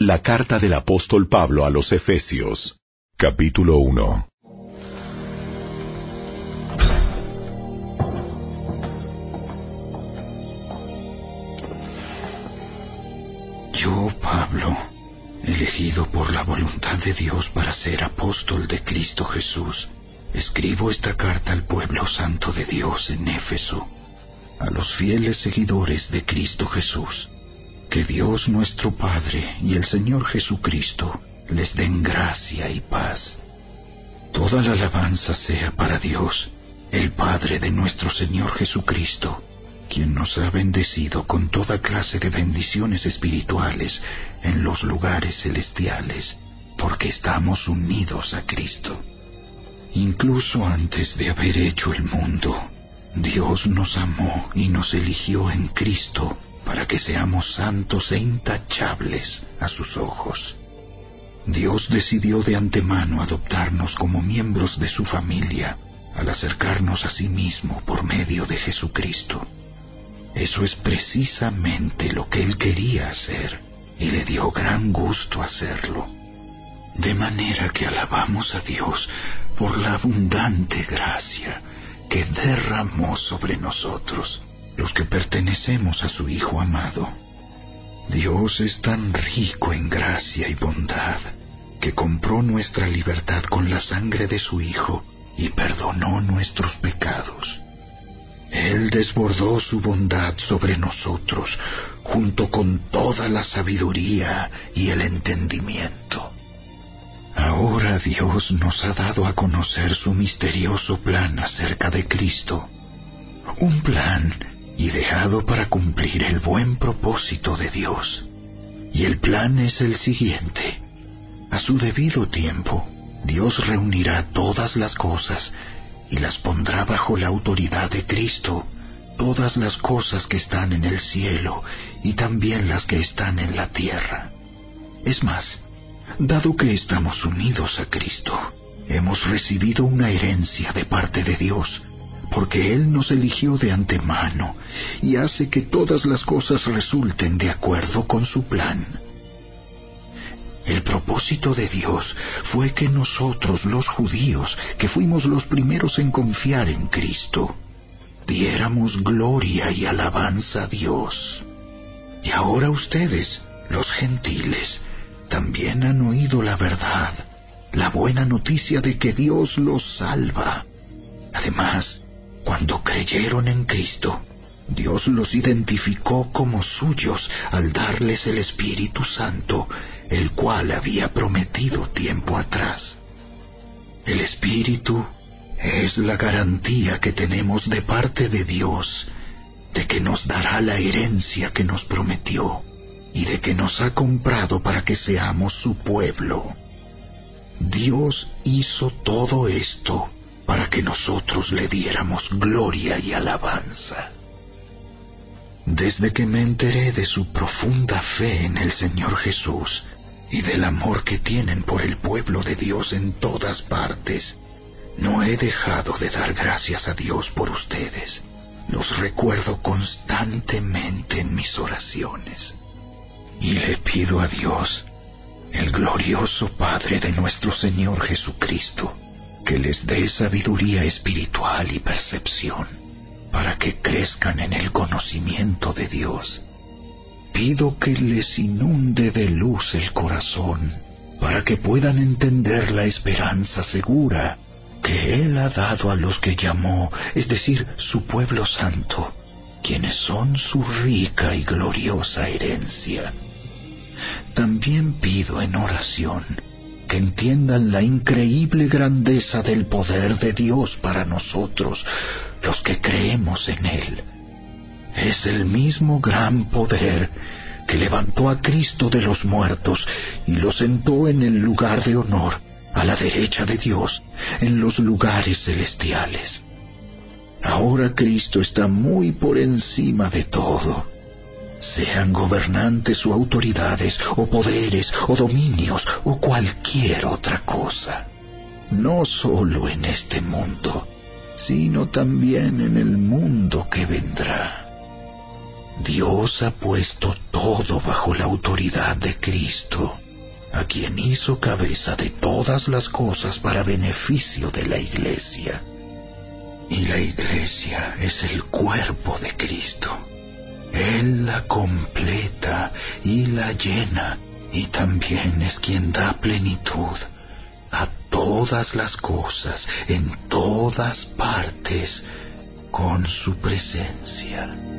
La carta del apóstol Pablo a los Efesios, capítulo 1. Yo, Pablo, elegido por la voluntad de Dios para ser apóstol de Cristo Jesús, escribo esta carta al pueblo santo de Dios en Éfeso, a los fieles seguidores de Cristo Jesús que Dios nuestro Padre y el Señor Jesucristo les den gracia y paz. Toda la alabanza sea para Dios, el Padre de nuestro Señor Jesucristo, quien nos ha bendecido con toda clase de bendiciones espirituales en los lugares celestiales, porque estamos unidos a Cristo. Incluso antes de haber hecho el mundo, Dios nos amó y nos eligió en Cristo para que seamos santos e intachables a sus ojos. Dios decidió de antemano adoptarnos como miembros de su familia al acercarnos a sí mismo por medio de Jesucristo. Eso es precisamente lo que Él quería hacer y le dio gran gusto hacerlo. De manera que alabamos a Dios por la abundante gracia que derramó sobre nosotros los que pertenecemos a su Hijo amado. Dios es tan rico en gracia y bondad que compró nuestra libertad con la sangre de su Hijo y perdonó nuestros pecados. Él desbordó su bondad sobre nosotros junto con toda la sabiduría y el entendimiento. Ahora Dios nos ha dado a conocer su misterioso plan acerca de Cristo, un plan ideado para cumplir el buen propósito de Dios. Y el plan es el siguiente. A su debido tiempo, Dios reunirá todas las cosas y las pondrá bajo la autoridad de Cristo, todas las cosas que están en el cielo y también las que están en la tierra. Es más, dado que estamos unidos a Cristo, hemos recibido una herencia de parte de Dios, porque Él nos eligió de antemano y hace que todas las cosas resulten de acuerdo con su plan. El propósito de Dios fue que nosotros, los judíos, que fuimos los primeros en confiar en Cristo, diéramos gloria y alabanza a Dios. Y ahora ustedes, los gentiles, también han oído la verdad, la buena noticia de que Dios los salva. Además, cuando creyeron en Cristo, Dios los identificó como suyos al darles el Espíritu Santo, el cual había prometido tiempo atrás. El Espíritu es la garantía que tenemos de parte de Dios de que nos dará la herencia que nos prometió y de que nos ha comprado para que seamos su pueblo. Dios hizo todo esto para que nosotros le diéramos gloria y alabanza. Desde que me enteré de su profunda fe en el Señor Jesús y del amor que tienen por el pueblo de Dios en todas partes, no he dejado de dar gracias a Dios por ustedes. Los recuerdo constantemente en mis oraciones. Y le pido a Dios, el glorioso Padre de nuestro Señor Jesucristo, que les dé sabiduría espiritual y percepción para que crezcan en el conocimiento de Dios. Pido que les inunde de luz el corazón para que puedan entender la esperanza segura que Él ha dado a los que llamó, es decir, su pueblo santo, quienes son su rica y gloriosa herencia. También pido en oración que entiendan la increíble grandeza del poder de Dios para nosotros, los que creemos en Él. Es el mismo gran poder que levantó a Cristo de los muertos y lo sentó en el lugar de honor, a la derecha de Dios, en los lugares celestiales. Ahora Cristo está muy por encima de todo sean gobernantes o autoridades o poderes o dominios o cualquier otra cosa, no solo en este mundo, sino también en el mundo que vendrá. Dios ha puesto todo bajo la autoridad de Cristo, a quien hizo cabeza de todas las cosas para beneficio de la iglesia. Y la iglesia es el cuerpo de Cristo. Él la completa y la llena, y también es quien da plenitud a todas las cosas en todas partes con su presencia.